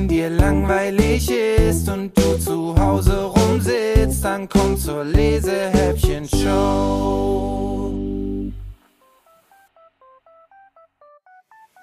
Wenn dir langweilig ist und du zu Hause rumsitzt, dann komm zur Lesehäppchen-Show.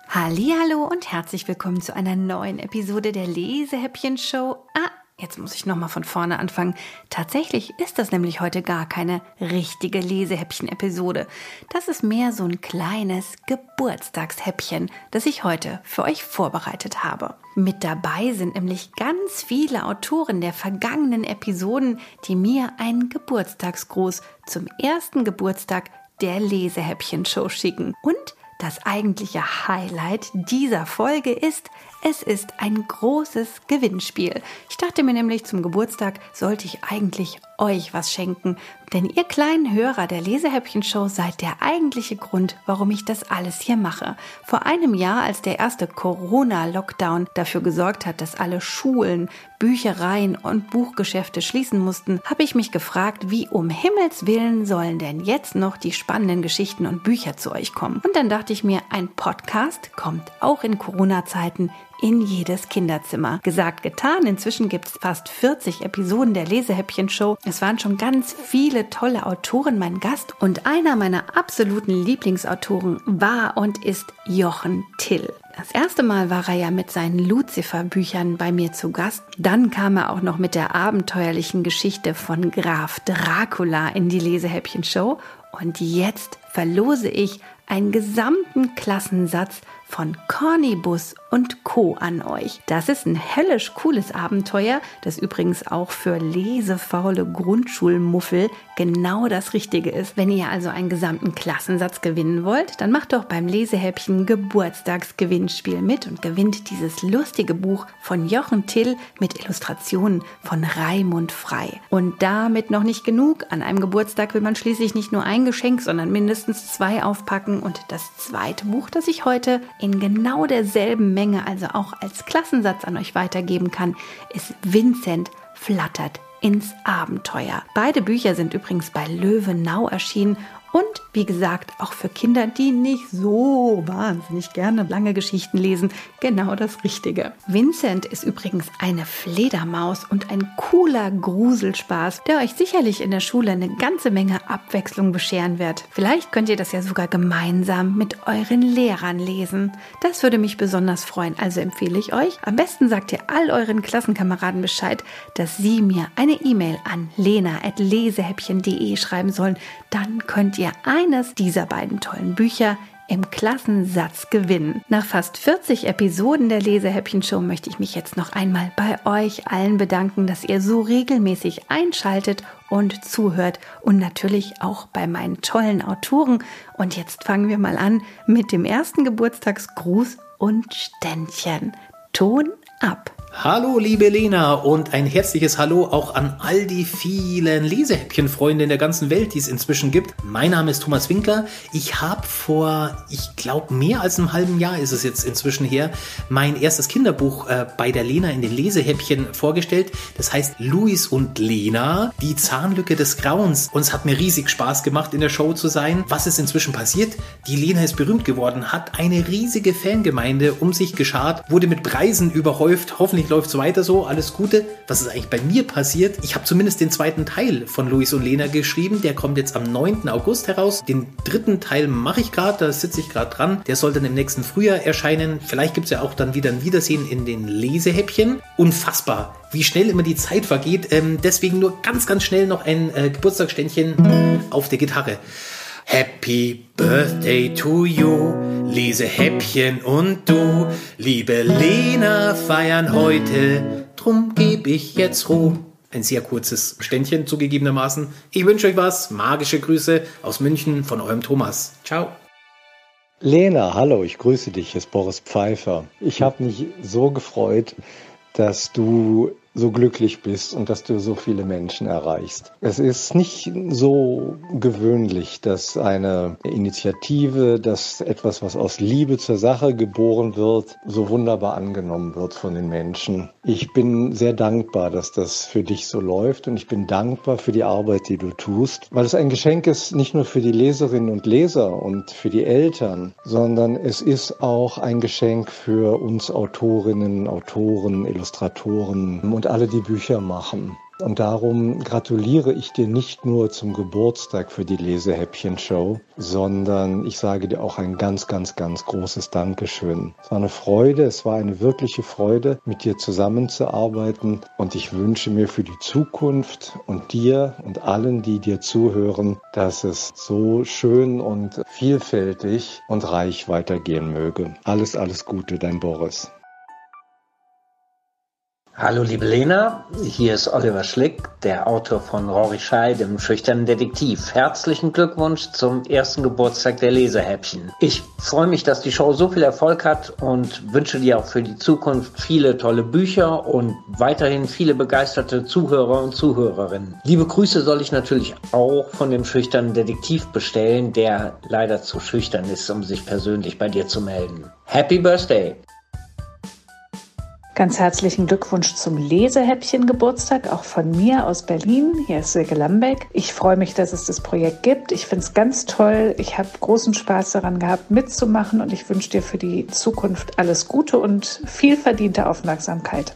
Hallo und herzlich willkommen zu einer neuen Episode der Lesehäppchen Show. Ah, Jetzt muss ich nochmal von vorne anfangen. Tatsächlich ist das nämlich heute gar keine richtige Lesehäppchen-Episode. Das ist mehr so ein kleines Geburtstagshäppchen, das ich heute für euch vorbereitet habe. Mit dabei sind nämlich ganz viele Autoren der vergangenen Episoden, die mir einen Geburtstagsgruß zum ersten Geburtstag der Lesehäppchen-Show schicken. Und das eigentliche Highlight dieser Folge ist, es ist ein großes Gewinnspiel. Ich dachte mir nämlich, zum Geburtstag sollte ich eigentlich euch was schenken. Denn ihr kleinen Hörer der Lesehäppchen-Show seid der eigentliche Grund, warum ich das alles hier mache. Vor einem Jahr, als der erste Corona-Lockdown dafür gesorgt hat, dass alle Schulen, Büchereien und Buchgeschäfte schließen mussten, habe ich mich gefragt, wie um Himmels Willen sollen denn jetzt noch die spannenden Geschichten und Bücher zu euch kommen. Und dann dachte ich mir, ein Podcast kommt auch in Corona-Zeiten in jedes Kinderzimmer. Gesagt, getan. Inzwischen gibt es fast 40 Episoden der Lesehäppchen-Show. Es waren schon ganz viele tolle Autoren mein Gast und einer meiner absoluten Lieblingsautoren war und ist Jochen Till. Das erste Mal war er ja mit seinen Lucifer-Büchern bei mir zu Gast. Dann kam er auch noch mit der abenteuerlichen Geschichte von Graf Dracula in die Lesehäppchen-Show. Und jetzt verlose ich einen gesamten Klassensatz von Cornibus und Co. an euch. Das ist ein höllisch cooles Abenteuer, das übrigens auch für lesefaule Grundschulmuffel genau das Richtige ist. Wenn ihr also einen gesamten Klassensatz gewinnen wollt, dann macht doch beim Lesehäppchen Geburtstagsgewinnspiel mit und gewinnt dieses lustige Buch von Jochen Till mit Illustrationen von Raimund Frei. Und damit noch nicht genug. An einem Geburtstag will man schließlich nicht nur ein Geschenk, sondern mindestens zwei aufpacken. Und das zweite Buch, das ich heute in genau derselben Menge, also auch als Klassensatz an euch weitergeben kann, ist Vincent flattert ins Abenteuer. Beide Bücher sind übrigens bei Löwenau erschienen und wie gesagt, auch für Kinder, die nicht so wahnsinnig gerne lange Geschichten lesen, genau das Richtige. Vincent ist übrigens eine Fledermaus und ein cooler Gruselspaß, der euch sicherlich in der Schule eine ganze Menge Abwechslung bescheren wird. Vielleicht könnt ihr das ja sogar gemeinsam mit euren Lehrern lesen. Das würde mich besonders freuen, also empfehle ich euch. Am besten sagt ihr all euren Klassenkameraden Bescheid, dass sie mir eine E-Mail an lena.lesehäppchen.de schreiben sollen. Dann könnt ihr ein eines dieser beiden tollen Bücher im Klassensatz gewinnen. Nach fast 40 Episoden der Lesehäppchen-Show möchte ich mich jetzt noch einmal bei euch allen bedanken, dass ihr so regelmäßig einschaltet und zuhört und natürlich auch bei meinen tollen Autoren. Und jetzt fangen wir mal an mit dem ersten Geburtstagsgruß und Ständchen. Ton ab. Hallo liebe Lena und ein herzliches Hallo auch an all die vielen Lesehäppchen-Freunde in der ganzen Welt, die es inzwischen gibt. Mein Name ist Thomas Winkler. Ich habe vor, ich glaube, mehr als einem halben Jahr ist es jetzt inzwischen her, mein erstes Kinderbuch äh, bei der Lena in den Lesehäppchen vorgestellt. Das heißt Luis und Lena, die Zahnlücke des Grauens. Und es hat mir riesig Spaß gemacht, in der Show zu sein. Was ist inzwischen passiert? Die Lena ist berühmt geworden, hat eine riesige Fangemeinde um sich geschart, wurde mit Preisen überhäuft. Hoffentlich hoffentlich läuft es weiter so. Alles Gute. Was ist eigentlich bei mir passiert? Ich habe zumindest den zweiten Teil von Luis und Lena geschrieben. Der kommt jetzt am 9. August heraus. Den dritten Teil mache ich gerade, da sitze ich gerade dran. Der soll dann im nächsten Frühjahr erscheinen. Vielleicht gibt es ja auch dann wieder ein Wiedersehen in den Lesehäppchen. Unfassbar, wie schnell immer die Zeit vergeht. Ähm, deswegen nur ganz, ganz schnell noch ein äh, Geburtstagsständchen auf der Gitarre. Happy Birthday to you, lese Häppchen und du, liebe Lena, feiern heute, drum geb ich jetzt Ruhe. Ein sehr kurzes Ständchen zugegebenermaßen. Ich wünsche euch was, magische Grüße aus München von eurem Thomas. Ciao. Lena, hallo, ich grüße dich, hier ist Boris Pfeiffer. Ich habe mich so gefreut, dass du so glücklich bist und dass du so viele Menschen erreichst. Es ist nicht so gewöhnlich, dass eine Initiative, dass etwas, was aus Liebe zur Sache geboren wird, so wunderbar angenommen wird von den Menschen. Ich bin sehr dankbar, dass das für dich so läuft und ich bin dankbar für die Arbeit, die du tust, weil es ein Geschenk ist, nicht nur für die Leserinnen und Leser und für die Eltern, sondern es ist auch ein Geschenk für uns Autorinnen, Autoren, Illustratoren und alle, die Bücher machen. Und darum gratuliere ich dir nicht nur zum Geburtstag für die Lesehäppchen-Show, sondern ich sage dir auch ein ganz, ganz, ganz großes Dankeschön. Es war eine Freude, es war eine wirkliche Freude, mit dir zusammenzuarbeiten und ich wünsche mir für die Zukunft und dir und allen, die dir zuhören, dass es so schön und vielfältig und reich weitergehen möge. Alles, alles Gute, dein Boris. Hallo liebe Lena, hier ist Oliver Schlick, der Autor von Rory Schei, dem schüchternen Detektiv. Herzlichen Glückwunsch zum ersten Geburtstag der Leserhäppchen. Ich freue mich, dass die Show so viel Erfolg hat und wünsche dir auch für die Zukunft viele tolle Bücher und weiterhin viele begeisterte Zuhörer und Zuhörerinnen. Liebe Grüße soll ich natürlich auch von dem schüchternen Detektiv bestellen, der leider zu schüchtern ist, um sich persönlich bei dir zu melden. Happy Birthday! Ganz herzlichen Glückwunsch zum Lesehäppchen Geburtstag, auch von mir aus Berlin. Hier ist Silke Lambeck. Ich freue mich, dass es das Projekt gibt. Ich finde es ganz toll. Ich habe großen Spaß daran gehabt, mitzumachen und ich wünsche dir für die Zukunft alles Gute und viel verdiente Aufmerksamkeit.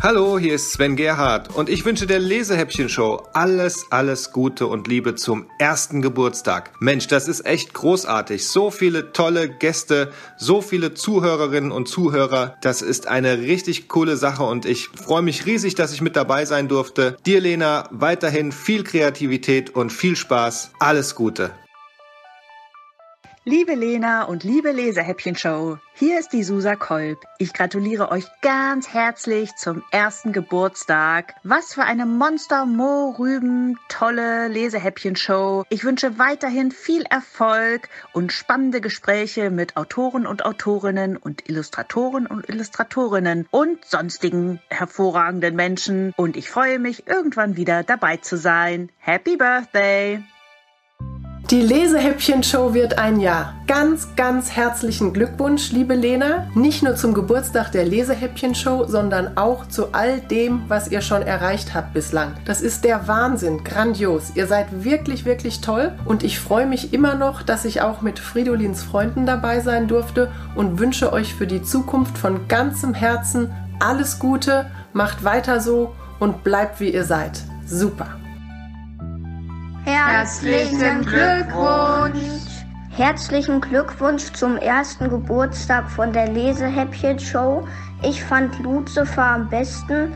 Hallo, hier ist Sven Gerhard und ich wünsche der Lesehäppchen-Show alles, alles Gute und Liebe zum ersten Geburtstag. Mensch, das ist echt großartig. So viele tolle Gäste, so viele Zuhörerinnen und Zuhörer. Das ist eine richtig coole Sache und ich freue mich riesig, dass ich mit dabei sein durfte. Dir, Lena, weiterhin viel Kreativität und viel Spaß. Alles Gute. Liebe Lena und liebe Lesehäppchen-Show, hier ist die Susa Kolb. Ich gratuliere euch ganz herzlich zum ersten Geburtstag. Was für eine Monster Mo Rüben tolle Lesehäppchen-Show. Ich wünsche weiterhin viel Erfolg und spannende Gespräche mit Autoren und Autorinnen und Illustratoren und Illustratorinnen und sonstigen hervorragenden Menschen. Und ich freue mich, irgendwann wieder dabei zu sein. Happy Birthday! Die Lesehäppchen-Show wird ein Jahr. Ganz, ganz herzlichen Glückwunsch, liebe Lena. Nicht nur zum Geburtstag der Lesehäppchen-Show, sondern auch zu all dem, was ihr schon erreicht habt bislang. Das ist der Wahnsinn, grandios. Ihr seid wirklich, wirklich toll und ich freue mich immer noch, dass ich auch mit Fridolins Freunden dabei sein durfte und wünsche euch für die Zukunft von ganzem Herzen alles Gute, macht weiter so und bleibt wie ihr seid. Super. Herzlichen Glückwunsch! Herzlichen Glückwunsch zum ersten Geburtstag von der Lesehäppchen-Show. Ich fand Lucifer am besten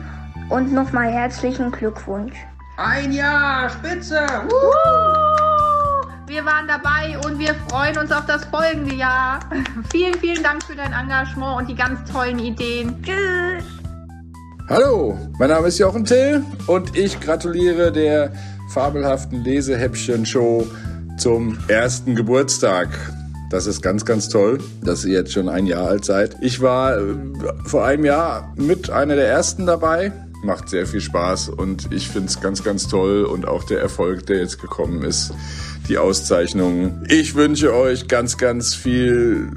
und nochmal herzlichen Glückwunsch. Ein Jahr, Spitze! Woo! Wir waren dabei und wir freuen uns auf das folgende Jahr. vielen, vielen Dank für dein Engagement und die ganz tollen Ideen. Tschüss! Hallo, mein Name ist Jochen Till und ich gratuliere der fabelhaften Lesehäppchen-Show zum ersten Geburtstag. Das ist ganz, ganz toll, dass ihr jetzt schon ein Jahr alt seid. Ich war äh, vor einem Jahr mit einer der ersten dabei. Macht sehr viel Spaß und ich finde es ganz, ganz toll und auch der Erfolg, der jetzt gekommen ist, die Auszeichnung. Ich wünsche euch ganz, ganz viel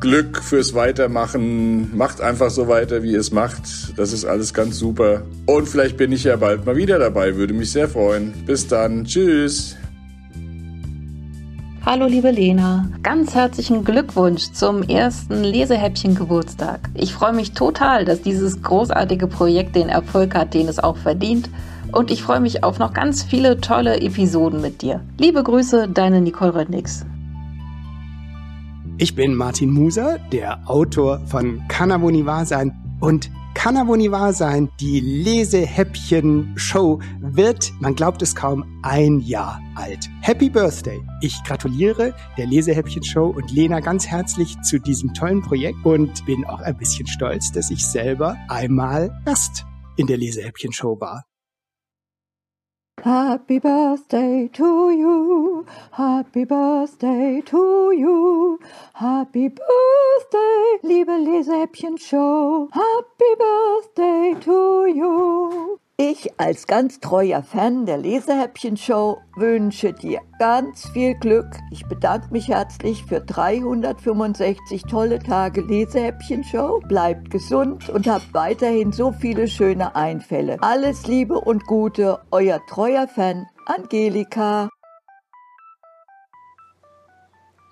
Glück fürs Weitermachen. Macht einfach so weiter, wie ihr es macht. Das ist alles ganz super. Und vielleicht bin ich ja bald mal wieder dabei. Würde mich sehr freuen. Bis dann. Tschüss. Hallo liebe Lena, ganz herzlichen Glückwunsch zum ersten Lesehäppchen Geburtstag. Ich freue mich total, dass dieses großartige Projekt den Erfolg hat, den es auch verdient und ich freue mich auf noch ganz viele tolle Episoden mit dir. Liebe Grüße, deine Nicole Röttnix. Ich bin Martin Muser, der Autor von Kanaboni wahr sein und Kanaboni wahr sein, die Lesehäppchen-Show wird, man glaubt es kaum, ein Jahr alt. Happy Birthday! Ich gratuliere der Lesehäppchen-Show und Lena ganz herzlich zu diesem tollen Projekt und bin auch ein bisschen stolz, dass ich selber einmal Gast in der Lesehäppchen-Show war. Happy birthday to you. Happy Birthday to you. Happy Birthday, liebe Lesehäppchen Show. Happy Birthday to you. Ich als ganz treuer Fan der Lesehäppchen-Show wünsche dir ganz viel Glück. Ich bedanke mich herzlich für 365 tolle Tage Lesehäppchen-Show. Bleibt gesund und habt weiterhin so viele schöne Einfälle. Alles Liebe und Gute, euer treuer Fan Angelika.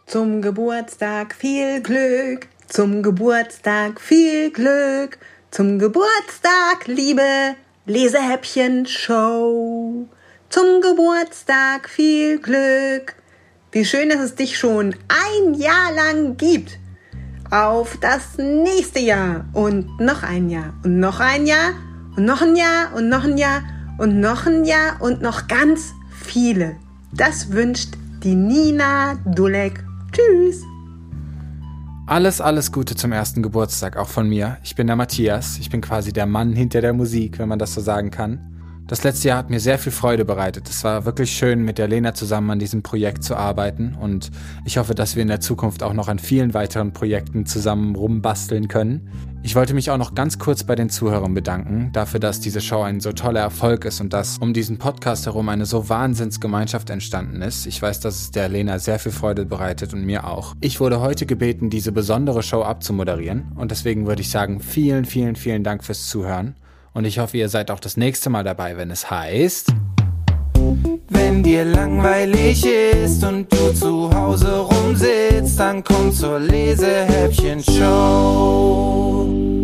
Zum Geburtstag viel Glück, zum Geburtstag viel Glück, zum Geburtstag, liebe Lesehäppchen-Show. Zum Geburtstag viel Glück. Wie schön, dass es dich schon ein Jahr lang gibt. Auf das nächste Jahr und noch ein Jahr und noch ein Jahr und noch ein Jahr und noch ein Jahr und noch ein Jahr und noch ganz viele. Das wünscht die Nina Dulek. Tschüss. Alles, alles Gute zum ersten Geburtstag, auch von mir. Ich bin der Matthias. Ich bin quasi der Mann hinter der Musik, wenn man das so sagen kann. Das letzte Jahr hat mir sehr viel Freude bereitet. Es war wirklich schön, mit der Lena zusammen an diesem Projekt zu arbeiten und ich hoffe, dass wir in der Zukunft auch noch an vielen weiteren Projekten zusammen rumbasteln können. Ich wollte mich auch noch ganz kurz bei den Zuhörern bedanken, dafür, dass diese Show ein so toller Erfolg ist und dass um diesen Podcast herum eine so Wahnsinnsgemeinschaft entstanden ist. Ich weiß, dass es der Lena sehr viel Freude bereitet und mir auch. Ich wurde heute gebeten, diese besondere Show abzumoderieren und deswegen würde ich sagen, vielen, vielen, vielen Dank fürs Zuhören. Und ich hoffe, ihr seid auch das nächste Mal dabei, wenn es heißt. Wenn dir langweilig ist und du zu Hause rumsitzt, dann komm zur Lesehäppchen-Show.